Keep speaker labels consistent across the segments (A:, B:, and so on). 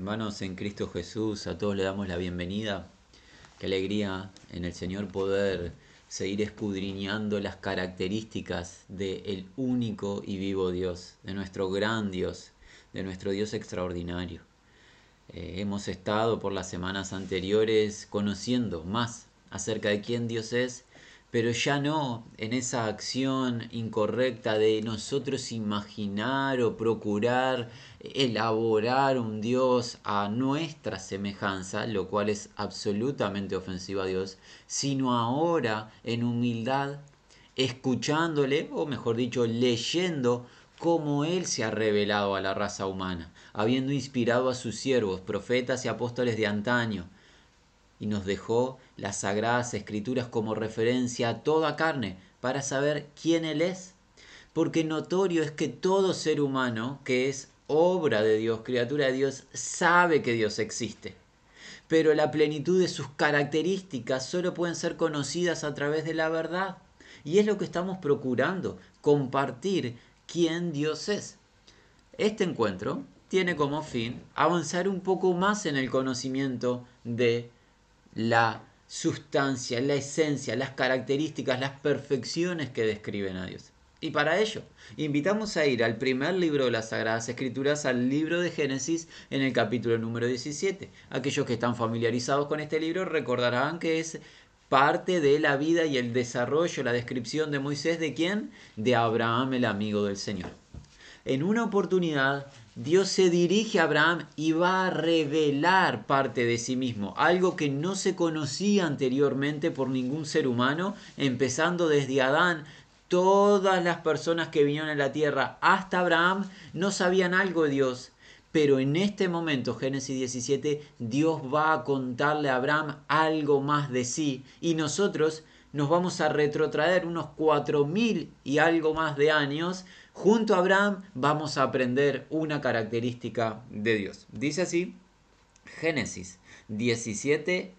A: Hermanos en Cristo Jesús, a todos le damos la bienvenida. Qué alegría en el Señor poder seguir escudriñando las características del único y vivo Dios, de nuestro gran Dios, de nuestro Dios extraordinario. Eh, hemos estado por las semanas anteriores conociendo más acerca de quién Dios es pero ya no en esa acción incorrecta de nosotros imaginar o procurar elaborar un Dios a nuestra semejanza, lo cual es absolutamente ofensivo a Dios, sino ahora en humildad, escuchándole, o mejor dicho, leyendo cómo Él se ha revelado a la raza humana, habiendo inspirado a sus siervos, profetas y apóstoles de antaño, y nos dejó las sagradas escrituras como referencia a toda carne para saber quién Él es. Porque notorio es que todo ser humano que es obra de Dios, criatura de Dios, sabe que Dios existe. Pero la plenitud de sus características solo pueden ser conocidas a través de la verdad. Y es lo que estamos procurando, compartir quién Dios es. Este encuentro tiene como fin avanzar un poco más en el conocimiento de la sustancia, la esencia, las características, las perfecciones que describen a Dios. Y para ello, invitamos a ir al primer libro de las Sagradas Escrituras, al libro de Génesis, en el capítulo número 17. Aquellos que están familiarizados con este libro recordarán que es parte de la vida y el desarrollo, la descripción de Moisés, ¿de quién? De Abraham, el amigo del Señor. En una oportunidad, Dios se dirige a Abraham y va a revelar parte de sí mismo, algo que no se conocía anteriormente por ningún ser humano, empezando desde Adán. Todas las personas que vinieron a la tierra hasta Abraham no sabían algo de Dios, pero en este momento, Génesis 17, Dios va a contarle a Abraham algo más de sí y nosotros nos vamos a retrotraer unos cuatro mil y algo más de años Junto a Abraham vamos a aprender una característica de Dios. Dice así Génesis 17.1.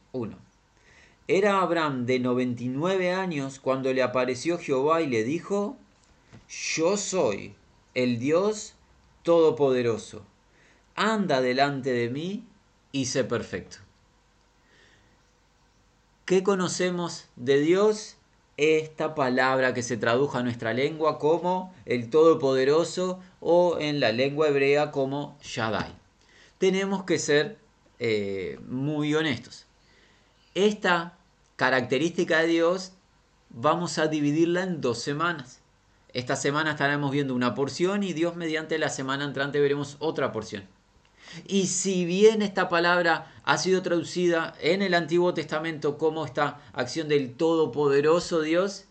A: Era Abraham de 99 años cuando le apareció Jehová y le dijo, yo soy el Dios Todopoderoso. Anda delante de mí y sé perfecto. ¿Qué conocemos de Dios? Esta palabra que se tradujo a nuestra lengua como el Todopoderoso o en la lengua hebrea como Shaddai. Tenemos que ser eh, muy honestos. Esta característica de Dios vamos a dividirla en dos semanas. Esta semana estaremos viendo una porción y Dios mediante la semana entrante veremos otra porción. Y si bien esta palabra ha sido traducida en el Antiguo Testamento como esta acción del Todopoderoso Dios,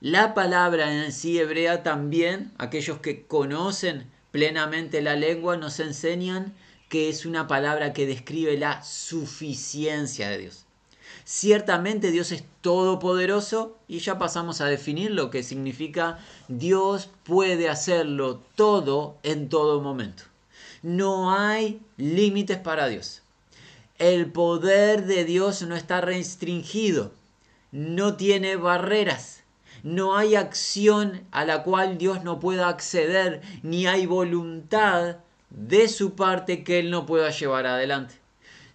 A: la palabra en sí hebrea también, aquellos que conocen plenamente la lengua, nos enseñan que es una palabra que describe la suficiencia de Dios. Ciertamente Dios es todopoderoso y ya pasamos a definir lo que significa Dios puede hacerlo todo en todo momento. No hay límites para Dios. El poder de Dios no está restringido, no tiene barreras. No hay acción a la cual Dios no pueda acceder, ni hay voluntad de su parte que Él no pueda llevar adelante.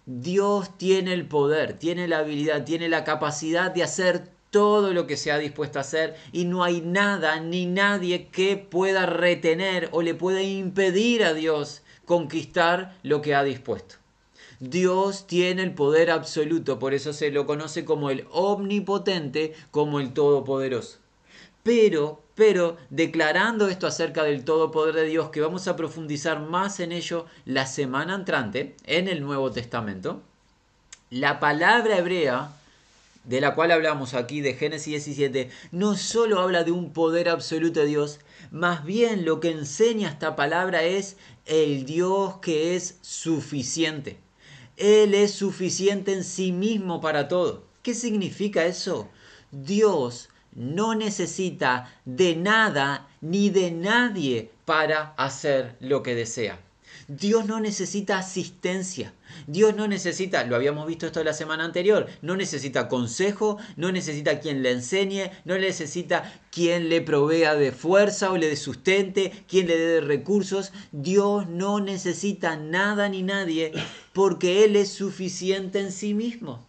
A: Dios tiene el poder, tiene la habilidad, tiene la capacidad de hacer todo lo que se ha dispuesto a hacer y no hay nada ni nadie que pueda retener o le pueda impedir a Dios conquistar lo que ha dispuesto. Dios tiene el poder absoluto, por eso se lo conoce como el omnipotente, como el todopoderoso. Pero, pero, declarando esto acerca del todopoder de Dios, que vamos a profundizar más en ello la semana entrante, en el Nuevo Testamento, la palabra hebrea de la cual hablamos aquí de Génesis 17, no solo habla de un poder absoluto de Dios, más bien lo que enseña esta palabra es el Dios que es suficiente. Él es suficiente en sí mismo para todo. ¿Qué significa eso? Dios no necesita de nada ni de nadie para hacer lo que desea. Dios no necesita asistencia. Dios no necesita, lo habíamos visto esto la semana anterior, no necesita consejo, no necesita quien le enseñe, no necesita quien le provea de fuerza o le dé sustente, quien le dé recursos. Dios no necesita nada ni nadie porque Él es suficiente en sí mismo.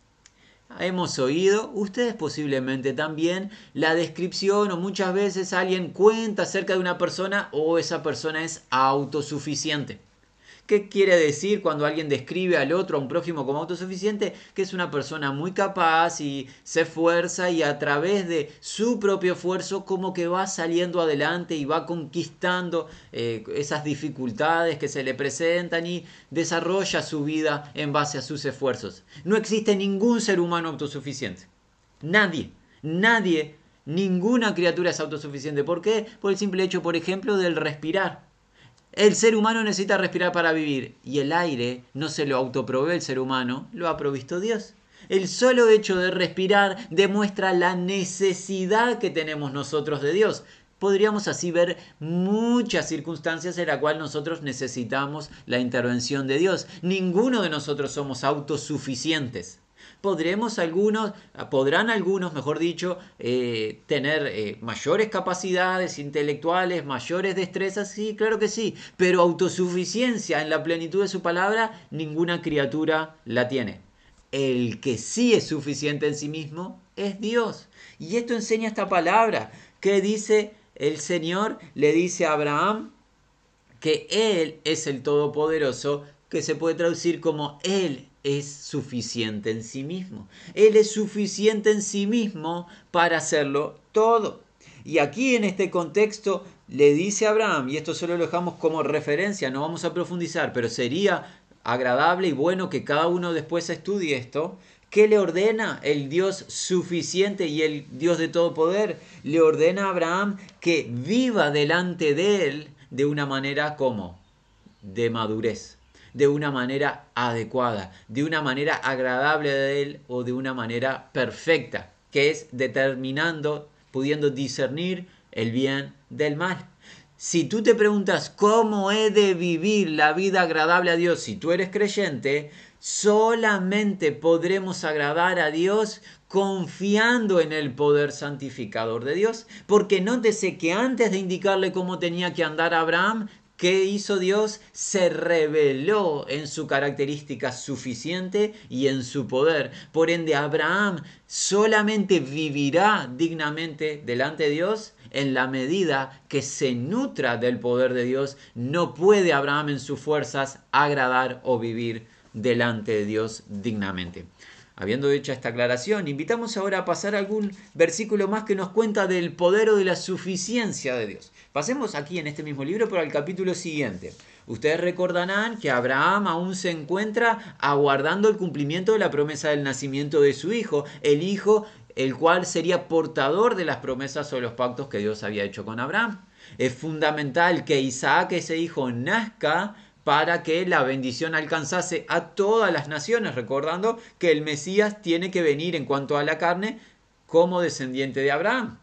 A: Hemos oído, ustedes posiblemente también, la descripción o muchas veces alguien cuenta acerca de una persona o esa persona es autosuficiente. ¿Qué quiere decir cuando alguien describe al otro, a un prójimo como autosuficiente? Que es una persona muy capaz y se esfuerza y a través de su propio esfuerzo como que va saliendo adelante y va conquistando eh, esas dificultades que se le presentan y desarrolla su vida en base a sus esfuerzos. No existe ningún ser humano autosuficiente. Nadie, nadie, ninguna criatura es autosuficiente. ¿Por qué? Por el simple hecho, por ejemplo, del respirar. El ser humano necesita respirar para vivir y el aire no se lo autoprovee el ser humano, lo ha provisto Dios. El solo hecho de respirar demuestra la necesidad que tenemos nosotros de Dios. Podríamos así ver muchas circunstancias en las cuales nosotros necesitamos la intervención de Dios. Ninguno de nosotros somos autosuficientes podremos algunos, podrán algunos, mejor dicho, eh, tener eh, mayores capacidades intelectuales, mayores destrezas, sí, claro que sí, pero autosuficiencia en la plenitud de su palabra, ninguna criatura la tiene. El que sí es suficiente en sí mismo es Dios. Y esto enseña esta palabra que dice el Señor, le dice a Abraham que Él es el Todopoderoso, que se puede traducir como Él es suficiente en sí mismo. Él es suficiente en sí mismo para hacerlo todo. Y aquí en este contexto le dice a Abraham, y esto solo lo dejamos como referencia, no vamos a profundizar, pero sería agradable y bueno que cada uno después estudie esto, ¿Qué le ordena el Dios suficiente y el Dios de todo poder? Le ordena a Abraham que viva delante de él de una manera como de madurez de una manera adecuada, de una manera agradable de él o de una manera perfecta, que es determinando, pudiendo discernir el bien del mal. Si tú te preguntas cómo he de vivir la vida agradable a Dios, si tú eres creyente, solamente podremos agradar a Dios confiando en el poder santificador de Dios. Porque nótese que antes de indicarle cómo tenía que andar Abraham, ¿Qué hizo Dios? Se reveló en su característica suficiente y en su poder. Por ende, Abraham solamente vivirá dignamente delante de Dios en la medida que se nutra del poder de Dios. No puede Abraham en sus fuerzas agradar o vivir delante de Dios dignamente. Habiendo hecho esta aclaración, invitamos ahora a pasar algún versículo más que nos cuenta del poder o de la suficiencia de Dios. Pasemos aquí en este mismo libro, pero al capítulo siguiente. Ustedes recordarán que Abraham aún se encuentra aguardando el cumplimiento de la promesa del nacimiento de su hijo, el hijo el cual sería portador de las promesas o los pactos que Dios había hecho con Abraham. Es fundamental que Isaac, ese hijo, nazca para que la bendición alcanzase a todas las naciones, recordando que el Mesías tiene que venir en cuanto a la carne como descendiente de Abraham.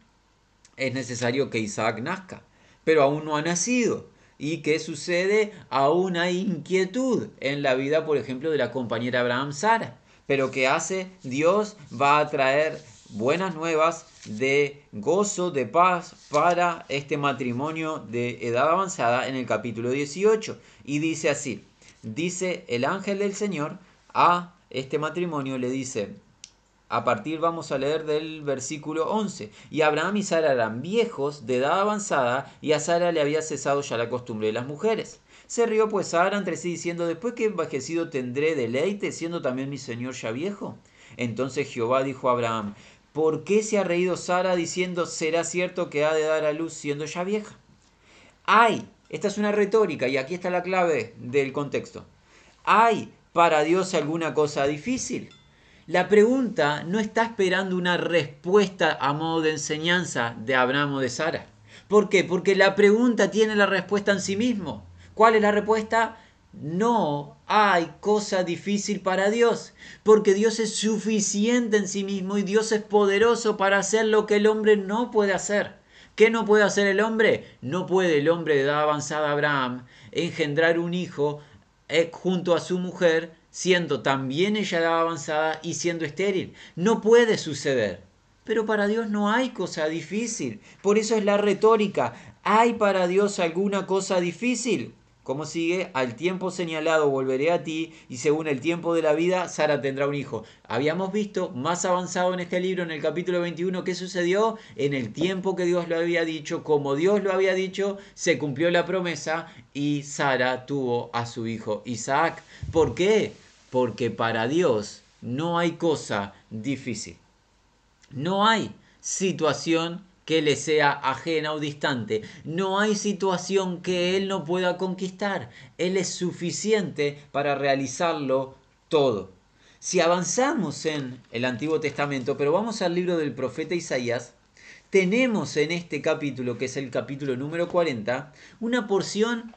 A: Es necesario que Isaac nazca, pero aún no ha nacido. ¿Y qué sucede? Aún hay inquietud en la vida, por ejemplo, de la compañera Abraham Sara. Pero ¿qué hace? Dios va a traer buenas nuevas de gozo, de paz para este matrimonio de edad avanzada en el capítulo 18. Y dice así, dice el ángel del Señor a este matrimonio, le dice, a partir vamos a leer del versículo 11. Y Abraham y Sara eran viejos, de edad avanzada, y a Sara le había cesado ya la costumbre de las mujeres. Se rió pues Sara entre sí diciendo, después que envejecido tendré deleite, siendo también mi señor ya viejo. Entonces Jehová dijo a Abraham, ¿por qué se ha reído Sara diciendo, será cierto que ha de dar a luz siendo ya vieja? Hay, esta es una retórica y aquí está la clave del contexto. ¿Hay para Dios alguna cosa difícil? La pregunta no está esperando una respuesta a modo de enseñanza de Abraham o de Sara. ¿Por qué? Porque la pregunta tiene la respuesta en sí mismo. ¿Cuál es la respuesta? No hay cosa difícil para Dios, porque Dios es suficiente en sí mismo y Dios es poderoso para hacer lo que el hombre no puede hacer. ¿Qué no puede hacer el hombre? No puede el hombre de edad avanzada Abraham engendrar un hijo eh, junto a su mujer, siendo también ella avanzada y siendo estéril. No puede suceder. Pero para Dios no hay cosa difícil. Por eso es la retórica. ¿Hay para Dios alguna cosa difícil? Como sigue, al tiempo señalado volveré a ti y según el tiempo de la vida, Sara tendrá un hijo. Habíamos visto más avanzado en este libro, en el capítulo 21, qué sucedió en el tiempo que Dios lo había dicho, como Dios lo había dicho, se cumplió la promesa y Sara tuvo a su hijo Isaac. ¿Por qué? Porque para Dios no hay cosa difícil. No hay situación que le sea ajena o distante. No hay situación que Él no pueda conquistar. Él es suficiente para realizarlo todo. Si avanzamos en el Antiguo Testamento, pero vamos al libro del profeta Isaías, tenemos en este capítulo, que es el capítulo número 40, una porción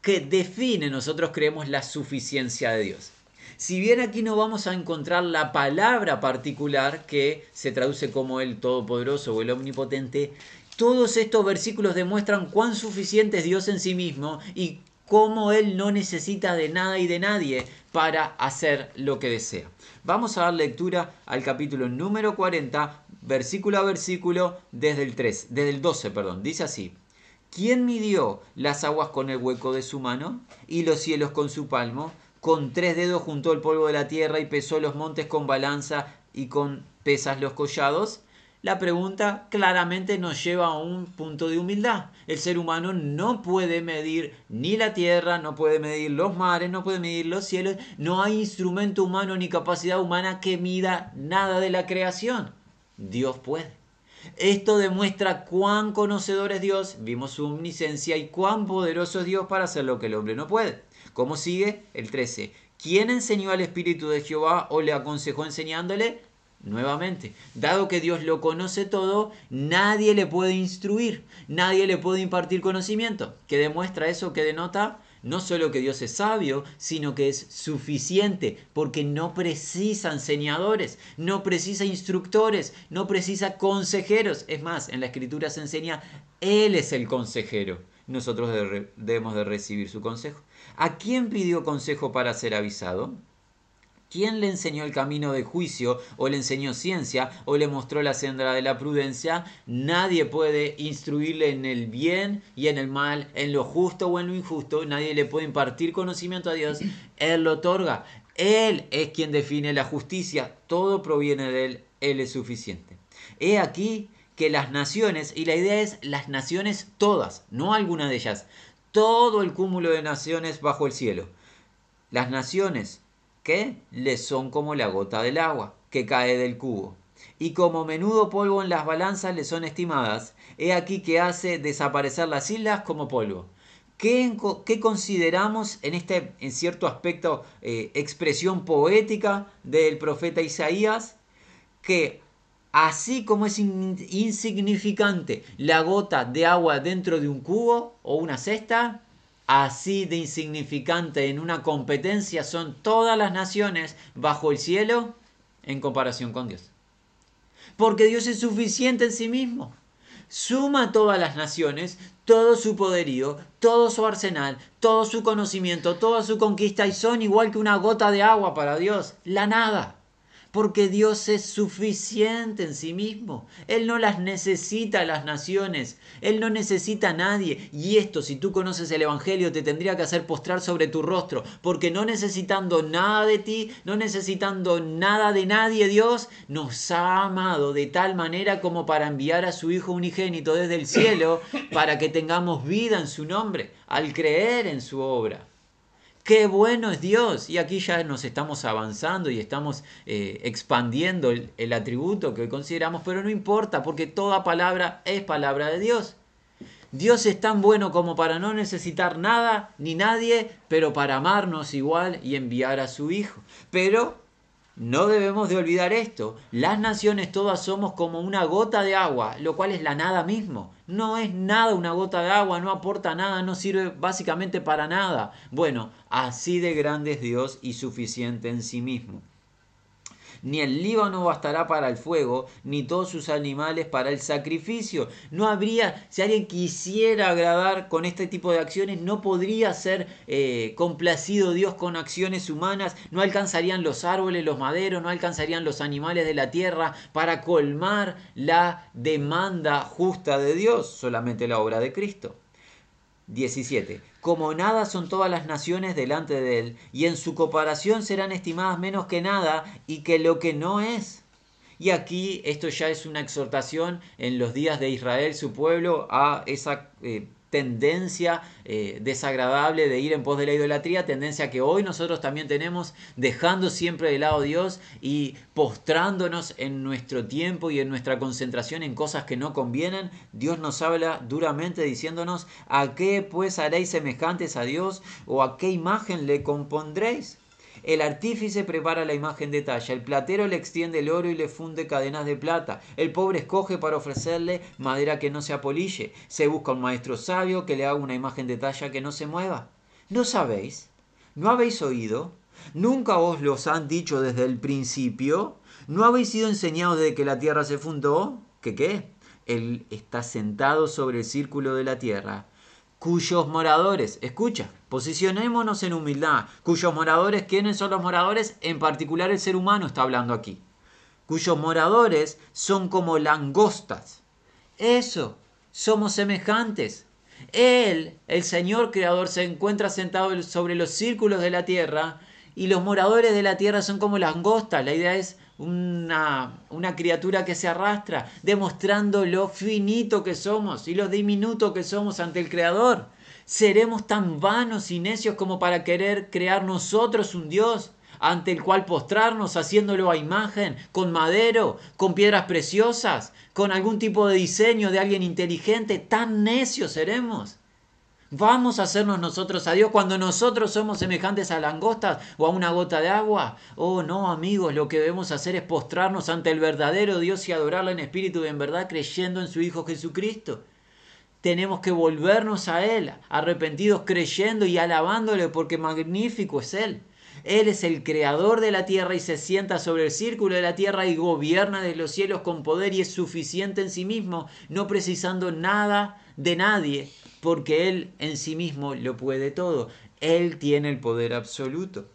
A: que define, nosotros creemos, la suficiencia de Dios. Si bien aquí no vamos a encontrar la palabra particular que se traduce como el Todopoderoso o el Omnipotente, todos estos versículos demuestran cuán suficiente es Dios en sí mismo y cómo Él no necesita de nada y de nadie para hacer lo que desea. Vamos a dar lectura al capítulo número 40, versículo a versículo, desde el 3, desde el 12, perdón. Dice así: ¿Quién midió las aguas con el hueco de su mano y los cielos con su palmo? Con tres dedos juntó el polvo de la tierra y pesó los montes con balanza y con pesas los collados? La pregunta claramente nos lleva a un punto de humildad. El ser humano no puede medir ni la tierra, no puede medir los mares, no puede medir los cielos. No hay instrumento humano ni capacidad humana que mida nada de la creación. Dios puede. Esto demuestra cuán conocedor es Dios, vimos su omnisciencia y cuán poderoso es Dios para hacer lo que el hombre no puede. ¿Cómo sigue? El 13. ¿Quién enseñó al Espíritu de Jehová o le aconsejó enseñándole? Nuevamente, dado que Dios lo conoce todo, nadie le puede instruir, nadie le puede impartir conocimiento. ¿Qué demuestra eso? ¿Qué denota? No solo que Dios es sabio, sino que es suficiente, porque no precisa enseñadores, no precisa instructores, no precisa consejeros. Es más, en la escritura se enseña, Él es el consejero. Nosotros debemos de recibir su consejo. ¿A quién pidió consejo para ser avisado? ¿Quién le enseñó el camino de juicio o le enseñó ciencia o le mostró la senda de la prudencia? Nadie puede instruirle en el bien y en el mal, en lo justo o en lo injusto. Nadie le puede impartir conocimiento a Dios. Él lo otorga. Él es quien define la justicia. Todo proviene de Él. Él es suficiente. He aquí que las naciones, y la idea es las naciones todas, no alguna de ellas, todo el cúmulo de naciones bajo el cielo. Las naciones que les son como la gota del agua que cae del cubo. Y como menudo polvo en las balanzas le son estimadas, he aquí que hace desaparecer las islas como polvo. ¿Qué, consideramos en este, en cierto aspecto, eh, expresión poética del profeta Isaías? Que así como es insignificante la gota de agua dentro de un cubo o una cesta, así de insignificante en una competencia son todas las naciones bajo el cielo en comparación con Dios. Porque Dios es suficiente en sí mismo. Suma todas las naciones, todo su poderío, todo su arsenal, todo su conocimiento, toda su conquista y son igual que una gota de agua para Dios, la nada porque Dios es suficiente en sí mismo. Él no las necesita las naciones, Él no necesita a nadie. Y esto, si tú conoces el Evangelio, te tendría que hacer postrar sobre tu rostro, porque no necesitando nada de ti, no necesitando nada de nadie, Dios nos ha amado de tal manera como para enviar a su Hijo unigénito desde el cielo, para que tengamos vida en su nombre, al creer en su obra. Qué bueno es Dios. Y aquí ya nos estamos avanzando y estamos eh, expandiendo el, el atributo que hoy consideramos, pero no importa porque toda palabra es palabra de Dios. Dios es tan bueno como para no necesitar nada ni nadie, pero para amarnos igual y enviar a su Hijo. Pero no debemos de olvidar esto. Las naciones todas somos como una gota de agua, lo cual es la nada mismo. No es nada una gota de agua, no aporta nada, no sirve básicamente para nada. Bueno, así de grande es Dios y suficiente en sí mismo. Ni el Líbano bastará para el fuego, ni todos sus animales para el sacrificio. No habría, si alguien quisiera agradar con este tipo de acciones, no podría ser eh, complacido Dios con acciones humanas, no alcanzarían los árboles, los maderos, no alcanzarían los animales de la tierra para colmar la demanda justa de Dios, solamente la obra de Cristo. 17. Como nada son todas las naciones delante de él, y en su comparación serán estimadas menos que nada, y que lo que no es. Y aquí esto ya es una exhortación en los días de Israel, su pueblo, a esa eh, tendencia eh, desagradable de ir en pos de la idolatría, tendencia que hoy nosotros también tenemos, dejando siempre de lado a Dios y postrándonos en nuestro tiempo y en nuestra concentración en cosas que no convienen. Dios nos habla duramente diciéndonos, ¿a qué pues haréis semejantes a Dios o a qué imagen le compondréis? El artífice prepara la imagen de talla, el platero le extiende el oro y le funde cadenas de plata, el pobre escoge para ofrecerle madera que no se apolille, se busca un maestro sabio que le haga una imagen de talla que no se mueva. ¿No sabéis? ¿No habéis oído? ¿Nunca os los han dicho desde el principio? ¿No habéis sido enseñados desde que la tierra se fundó? ¿Qué qué? Él está sentado sobre el círculo de la tierra cuyos moradores, escucha, posicionémonos en humildad, cuyos moradores, ¿quiénes son los moradores? En particular el ser humano está hablando aquí, cuyos moradores son como langostas. Eso, somos semejantes. Él, el Señor Creador, se encuentra sentado sobre los círculos de la tierra y los moradores de la tierra son como langostas. La idea es una, una, criatura que se arrastra, demostrando lo finito que somos y lo diminuto que somos ante el Creador. ¿Seremos tan vanos y necios como para querer crear nosotros un Dios ante el cual postrarnos haciéndolo a imagen, con madero, con piedras preciosas, con algún tipo de diseño de alguien inteligente? ¿Tan necios seremos? ¿Vamos a hacernos nosotros a Dios cuando nosotros somos semejantes a langostas o a una gota de agua? Oh, no, amigos, lo que debemos hacer es postrarnos ante el verdadero Dios y adorarlo en espíritu y en verdad, creyendo en su Hijo Jesucristo. Tenemos que volvernos a Él, arrepentidos, creyendo y alabándole porque magnífico es Él. Él es el creador de la tierra y se sienta sobre el círculo de la tierra y gobierna de los cielos con poder y es suficiente en sí mismo, no precisando nada de nadie porque Él en sí mismo lo puede todo. Él tiene el poder absoluto.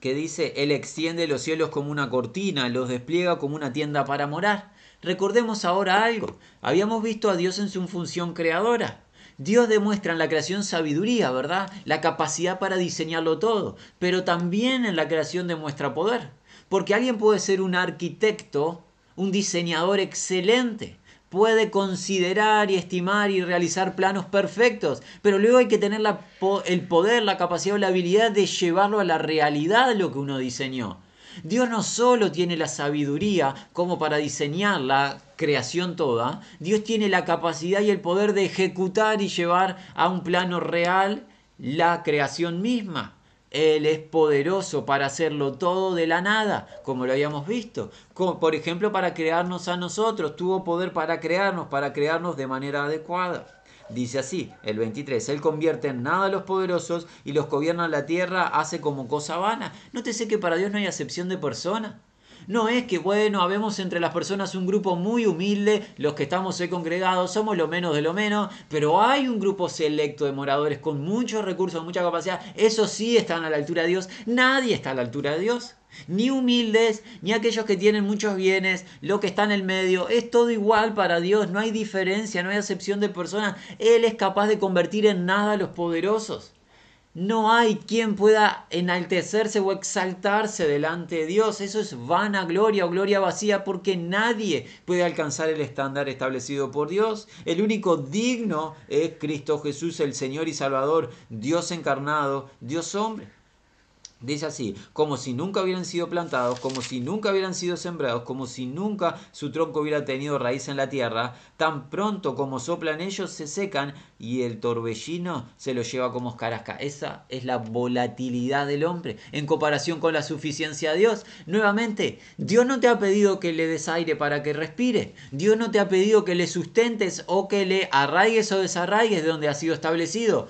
A: Que dice, Él extiende los cielos como una cortina, los despliega como una tienda para morar. Recordemos ahora algo. Habíamos visto a Dios en su función creadora. Dios demuestra en la creación sabiduría, ¿verdad? La capacidad para diseñarlo todo, pero también en la creación demuestra poder. Porque alguien puede ser un arquitecto, un diseñador excelente, puede considerar y estimar y realizar planos perfectos, pero luego hay que tener el poder, la capacidad o la habilidad de llevarlo a la realidad lo que uno diseñó. Dios no solo tiene la sabiduría como para diseñar la creación toda, Dios tiene la capacidad y el poder de ejecutar y llevar a un plano real la creación misma. Él es poderoso para hacerlo todo de la nada, como lo habíamos visto. Por ejemplo, para crearnos a nosotros. Tuvo poder para crearnos, para crearnos de manera adecuada. Dice así, el 23, Él convierte en nada a los poderosos y los gobierna la tierra, hace como cosa vana. Nótese que para Dios no hay acepción de persona. No es que, bueno, habemos entre las personas un grupo muy humilde, los que estamos hoy congregados, somos lo menos de lo menos, pero hay un grupo selecto de moradores con muchos recursos, mucha capacidad, eso sí están a la altura de Dios, nadie está a la altura de Dios. Ni humildes, ni aquellos que tienen muchos bienes, lo que está en el medio, es todo igual para Dios, no hay diferencia, no hay acepción de personas. Él es capaz de convertir en nada a los poderosos. No hay quien pueda enaltecerse o exaltarse delante de Dios. Eso es vana gloria o gloria vacía porque nadie puede alcanzar el estándar establecido por Dios. El único digno es Cristo Jesús, el Señor y Salvador, Dios encarnado, Dios hombre. Dice así, como si nunca hubieran sido plantados, como si nunca hubieran sido sembrados, como si nunca su tronco hubiera tenido raíz en la tierra, tan pronto como soplan ellos se secan y el torbellino se los lleva como escarasca. Esa es la volatilidad del hombre en comparación con la suficiencia de Dios. Nuevamente, Dios no te ha pedido que le des aire para que respire. Dios no te ha pedido que le sustentes o que le arraigues o desarraigues de donde ha sido establecido.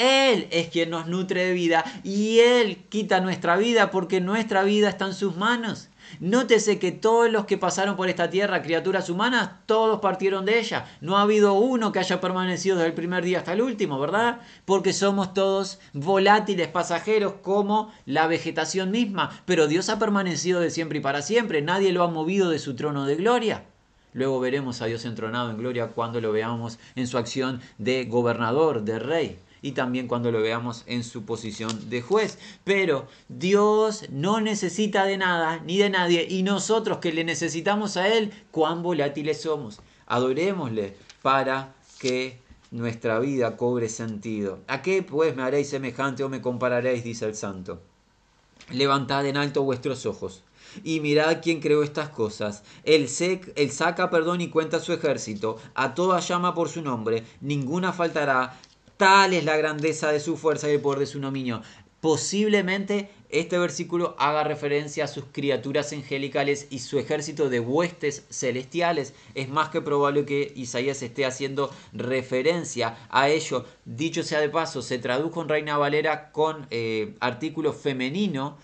A: Él es quien nos nutre de vida y Él quita nuestra vida porque nuestra vida está en sus manos. Nótese que todos los que pasaron por esta tierra, criaturas humanas, todos partieron de ella. No ha habido uno que haya permanecido desde el primer día hasta el último, ¿verdad? Porque somos todos volátiles, pasajeros, como la vegetación misma. Pero Dios ha permanecido de siempre y para siempre. Nadie lo ha movido de su trono de gloria. Luego veremos a Dios entronado en gloria cuando lo veamos en su acción de gobernador, de rey y también cuando lo veamos en su posición de juez. Pero Dios no necesita de nada ni de nadie y nosotros que le necesitamos a Él, cuán volátiles somos. Adorémosle para que nuestra vida cobre sentido. ¿A qué pues me haréis semejante o me compararéis? dice el santo. Levantad en alto vuestros ojos y mirad quién creó estas cosas. Él, él, saca perdón y cuenta su ejército. A toda llama por su nombre. Ninguna faltará. Tal es la grandeza de su fuerza y el poder de su dominio. Posiblemente este versículo haga referencia a sus criaturas angelicales y su ejército de huestes celestiales. Es más que probable que Isaías esté haciendo referencia a ello. Dicho sea de paso, se tradujo en Reina Valera con eh, artículo femenino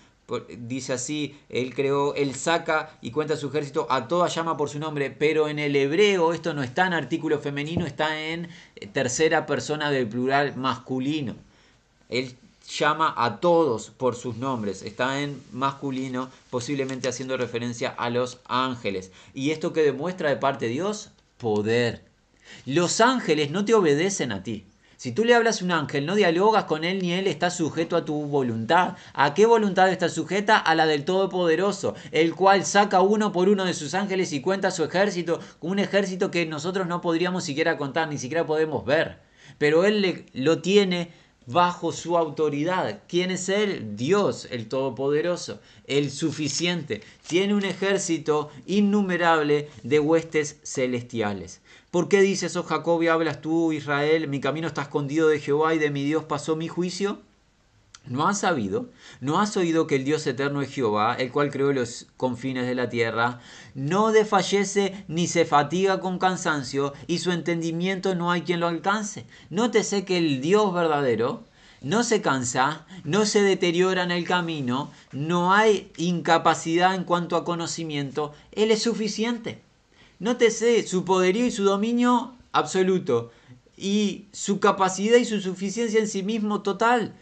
A: dice así, él creó, él saca y cuenta su ejército, a toda llama por su nombre, pero en el hebreo esto no está en artículo femenino, está en tercera persona del plural masculino. Él llama a todos por sus nombres, está en masculino, posiblemente haciendo referencia a los ángeles. ¿Y esto que demuestra de parte de Dios? Poder. Los ángeles no te obedecen a ti. Si tú le hablas a un ángel, no dialogas con él ni él está sujeto a tu voluntad. ¿A qué voluntad está sujeta? A la del Todopoderoso, el cual saca uno por uno de sus ángeles y cuenta su ejército, un ejército que nosotros no podríamos siquiera contar, ni siquiera podemos ver. Pero él lo tiene bajo su autoridad. ¿Quién es Él? Dios, el Todopoderoso, el suficiente. Tiene un ejército innumerable de huestes celestiales. ¿Por qué dices, oh Jacob, y hablas tú, Israel, mi camino está escondido de Jehová y de mi Dios pasó mi juicio? ¿No has sabido? ¿No has oído que el Dios eterno es Jehová, el cual creó los confines de la tierra? No desfallece ni se fatiga con cansancio, y su entendimiento no hay quien lo alcance. Nótese que el Dios verdadero no se cansa, no se deteriora en el camino, no hay incapacidad en cuanto a conocimiento, Él es suficiente. Nótese su poderío y su dominio absoluto y su capacidad y su suficiencia en sí mismo total.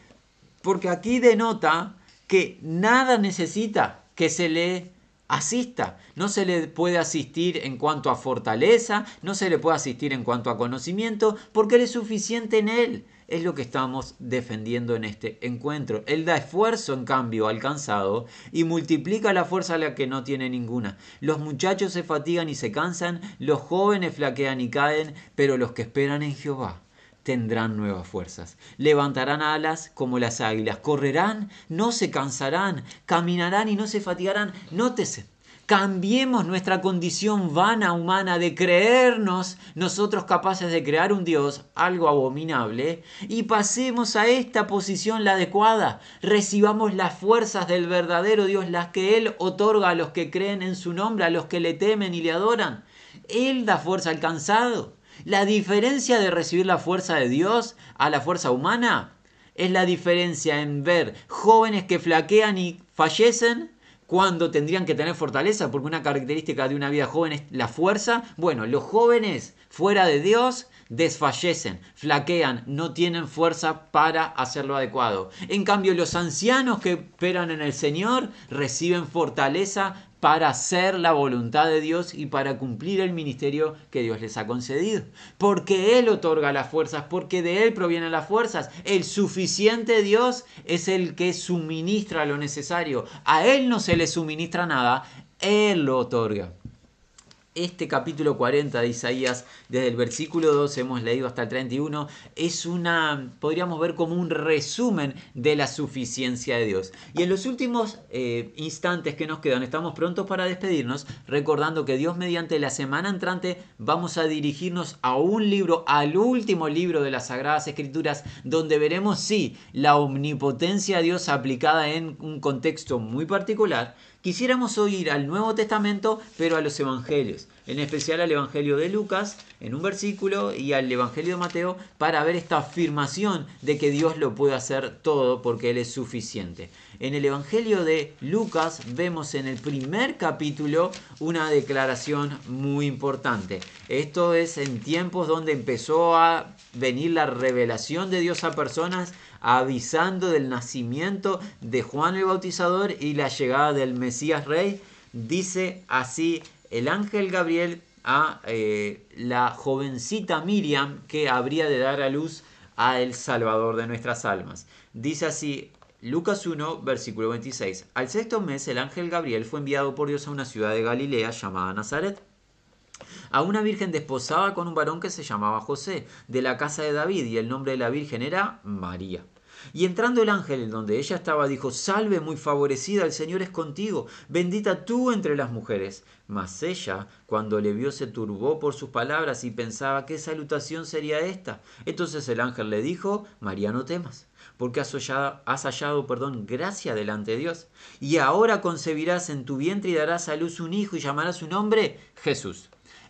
A: Porque aquí denota que nada necesita que se le asista. No se le puede asistir en cuanto a fortaleza, no se le puede asistir en cuanto a conocimiento, porque Él es suficiente en Él es lo que estamos defendiendo en este encuentro. Él da esfuerzo, en cambio, al cansado y multiplica la fuerza a la que no tiene ninguna. Los muchachos se fatigan y se cansan, los jóvenes flaquean y caen, pero los que esperan en Jehová tendrán nuevas fuerzas. Levantarán alas como las águilas, correrán, no se cansarán, caminarán y no se fatigarán. Nótese, Cambiemos nuestra condición vana humana de creernos nosotros capaces de crear un Dios, algo abominable, y pasemos a esta posición la adecuada. Recibamos las fuerzas del verdadero Dios, las que Él otorga a los que creen en su nombre, a los que le temen y le adoran. Él da fuerza al cansado. La diferencia de recibir la fuerza de Dios a la fuerza humana es la diferencia en ver jóvenes que flaquean y fallecen cuando tendrían que tener fortaleza, porque una característica de una vida joven es la fuerza. Bueno, los jóvenes fuera de Dios desfallecen, flaquean, no tienen fuerza para hacerlo adecuado. En cambio, los ancianos que esperan en el Señor reciben fortaleza para hacer la voluntad de Dios y para cumplir el ministerio que Dios les ha concedido. Porque Él otorga las fuerzas, porque de Él provienen las fuerzas. El suficiente Dios es el que suministra lo necesario. A Él no se le suministra nada, Él lo otorga este capítulo 40 de Isaías, desde el versículo 12 hemos leído hasta el 31, es una, podríamos ver como un resumen de la suficiencia de Dios. Y en los últimos eh, instantes que nos quedan, estamos prontos para despedirnos, recordando que Dios mediante la semana entrante vamos a dirigirnos a un libro, al último libro de las Sagradas Escrituras, donde veremos, sí, la omnipotencia de Dios aplicada en un contexto muy particular, Quisiéramos oír al Nuevo Testamento, pero a los Evangelios, en especial al Evangelio de Lucas, en un versículo, y al Evangelio de Mateo, para ver esta afirmación de que Dios lo puede hacer todo porque Él es suficiente. En el Evangelio de Lucas vemos en el primer capítulo una declaración muy importante. Esto es en tiempos donde empezó a venir la revelación de Dios a personas avisando del nacimiento de Juan el Bautizador y la llegada del Mesías Rey. Dice así el ángel Gabriel a eh, la jovencita Miriam que habría de dar a luz a el Salvador de nuestras almas. Dice así Lucas 1, versículo 26. Al sexto mes el ángel Gabriel fue enviado por Dios a una ciudad de Galilea llamada Nazaret a una virgen desposada con un varón que se llamaba José, de la casa de David, y el nombre de la virgen era María. Y entrando el ángel en donde ella estaba, dijo, Salve muy favorecida, el Señor es contigo, bendita tú entre las mujeres. Mas ella, cuando le vio, se turbó por sus palabras y pensaba, ¿qué salutación sería esta? Entonces el ángel le dijo, María, no temas, porque has hallado, has hallado perdón, gracia delante de Dios. Y ahora concebirás en tu vientre y darás a luz un hijo y llamarás su nombre Jesús.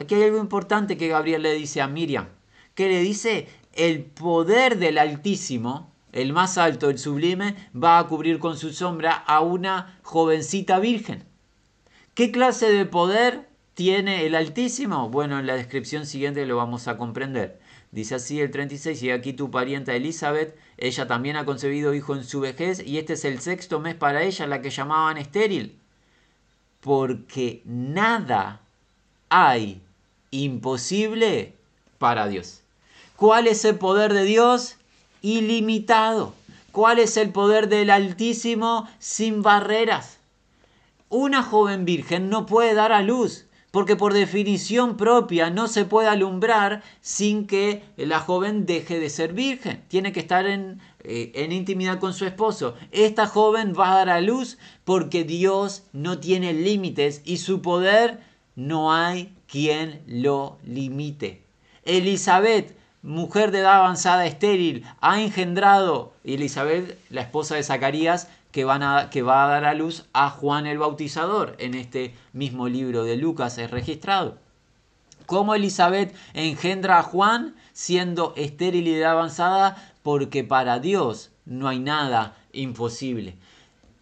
A: Aquí hay algo importante que Gabriel le dice a Miriam, que le dice, el poder del Altísimo, el más alto, el sublime, va a cubrir con su sombra a una jovencita virgen. ¿Qué clase de poder tiene el Altísimo? Bueno, en la descripción siguiente lo vamos a comprender. Dice así el 36, y aquí tu parienta Elizabeth, ella también ha concebido hijo en su vejez, y este es el sexto mes para ella, la que llamaban estéril. Porque nada hay imposible para Dios. ¿Cuál es el poder de Dios? Ilimitado. ¿Cuál es el poder del Altísimo? Sin barreras. Una joven virgen no puede dar a luz, porque por definición propia no se puede alumbrar sin que la joven deje de ser virgen. Tiene que estar en, eh, en, intimidad con su esposo. Esta joven va a dar a luz porque Dios no tiene límites y su poder no hay quien lo limite. Elizabeth, mujer de edad avanzada estéril, ha engendrado, Elizabeth, la esposa de Zacarías, que, que va a dar a luz a Juan el Bautizador. En este mismo libro de Lucas es registrado. ¿Cómo Elizabeth engendra a Juan siendo estéril y de edad avanzada? Porque para Dios no hay nada imposible.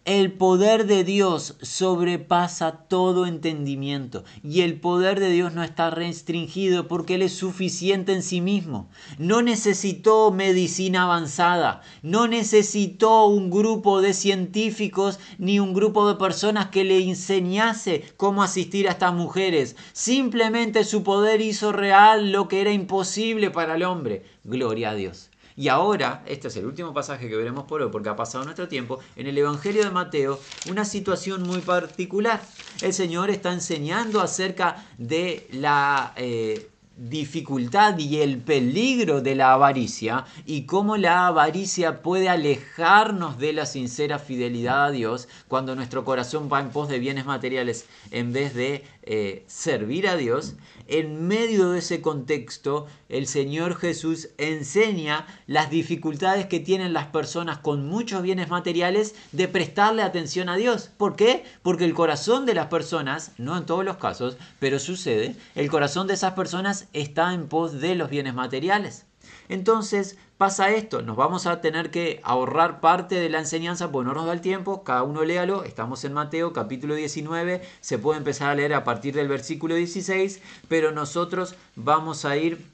A: El poder de Dios sobrepasa todo entendimiento y el poder de Dios no está restringido porque Él es suficiente en sí mismo. No necesitó medicina avanzada, no necesitó un grupo de científicos ni un grupo de personas que le enseñase cómo asistir a estas mujeres. Simplemente su poder hizo real lo que era imposible para el hombre. Gloria a Dios. Y ahora, este es el último pasaje que veremos por hoy, porque ha pasado nuestro tiempo, en el Evangelio de Mateo, una situación muy particular. El Señor está enseñando acerca de la... Eh, dificultad y el peligro de la avaricia y cómo la avaricia puede alejarnos de la sincera fidelidad a Dios cuando nuestro corazón va en pos de bienes materiales en vez de eh, servir a Dios en medio de ese contexto, el Señor Jesús enseña las dificultades que tienen las personas con muchos bienes materiales de prestarle atención a Dios. ¿Por qué? Porque el corazón de las personas, no en todos los casos, pero sucede, el corazón de esas personas está en pos de los bienes materiales. Entonces pasa esto, nos vamos a tener que ahorrar parte de la enseñanza, pues no nos da el tiempo, cada uno léalo, estamos en Mateo capítulo 19, se puede empezar a leer a partir del versículo 16, pero nosotros vamos a ir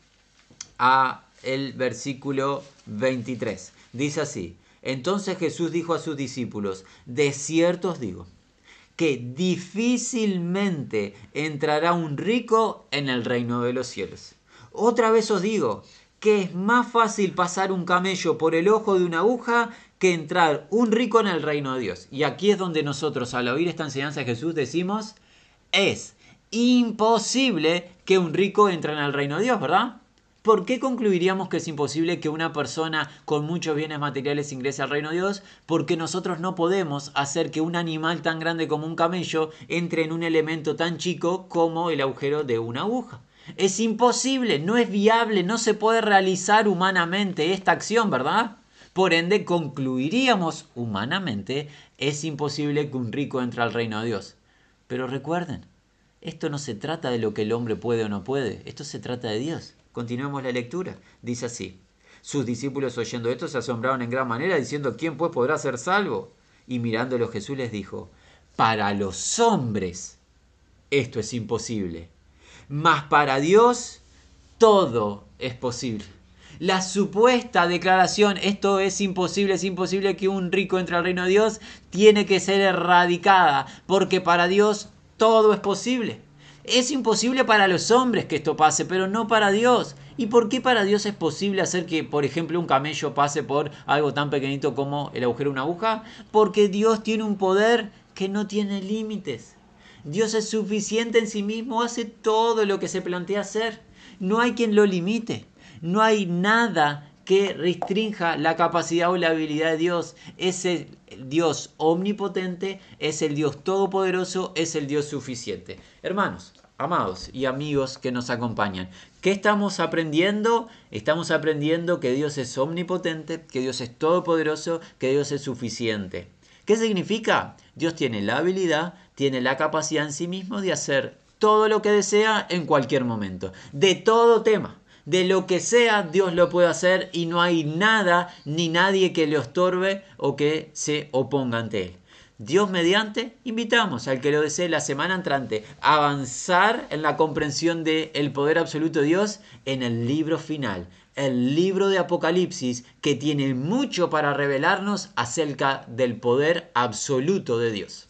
A: a el versículo 23. Dice así, entonces Jesús dijo a sus discípulos, de cierto os digo, que difícilmente entrará un rico en el reino de los cielos. Otra vez os digo que es más fácil pasar un camello por el ojo de una aguja que entrar un rico en el reino de Dios. Y aquí es donde nosotros al oír esta enseñanza de Jesús decimos, es imposible que un rico entre en el reino de Dios, ¿verdad? ¿Por qué concluiríamos que es imposible que una persona con muchos bienes materiales ingrese al reino de Dios? Porque nosotros no podemos hacer que un animal tan grande como un camello entre en un elemento tan chico como el agujero de una aguja. Es imposible, no es viable, no se puede realizar humanamente esta acción, ¿verdad? Por ende, concluiríamos humanamente, es imposible que un rico entre al reino de Dios. Pero recuerden, esto no se trata de lo que el hombre puede o no puede, esto se trata de Dios. Continuemos la lectura. Dice así. Sus discípulos oyendo esto se asombraron en gran manera, diciendo, ¿quién pues podrá ser salvo? Y mirándolo Jesús les dijo, para los hombres esto es imposible, mas para Dios todo es posible. La supuesta declaración, esto es imposible, es imposible que un rico entre al reino de Dios, tiene que ser erradicada, porque para Dios todo es posible. Es imposible para los hombres que esto pase, pero no para Dios. ¿Y por qué para Dios es posible hacer que, por ejemplo, un camello pase por algo tan pequeñito como el agujero de una aguja? Porque Dios tiene un poder que no tiene límites. Dios es suficiente en sí mismo, hace todo lo que se plantea hacer. No hay quien lo limite. No hay nada que restrinja la capacidad o la habilidad de Dios. Es el Dios omnipotente, es el Dios todopoderoso, es el Dios suficiente. Hermanos, amados y amigos que nos acompañan, ¿qué estamos aprendiendo? Estamos aprendiendo que Dios es omnipotente, que Dios es todopoderoso, que Dios es suficiente. ¿Qué significa? Dios tiene la habilidad, tiene la capacidad en sí mismo de hacer todo lo que desea en cualquier momento, de todo tema de lo que sea Dios lo puede hacer y no hay nada ni nadie que le estorbe o que se oponga ante él. Dios mediante, invitamos al que lo desee la semana entrante a avanzar en la comprensión del el poder absoluto de Dios en el libro final, el libro de Apocalipsis, que tiene mucho para revelarnos acerca del poder absoluto de Dios.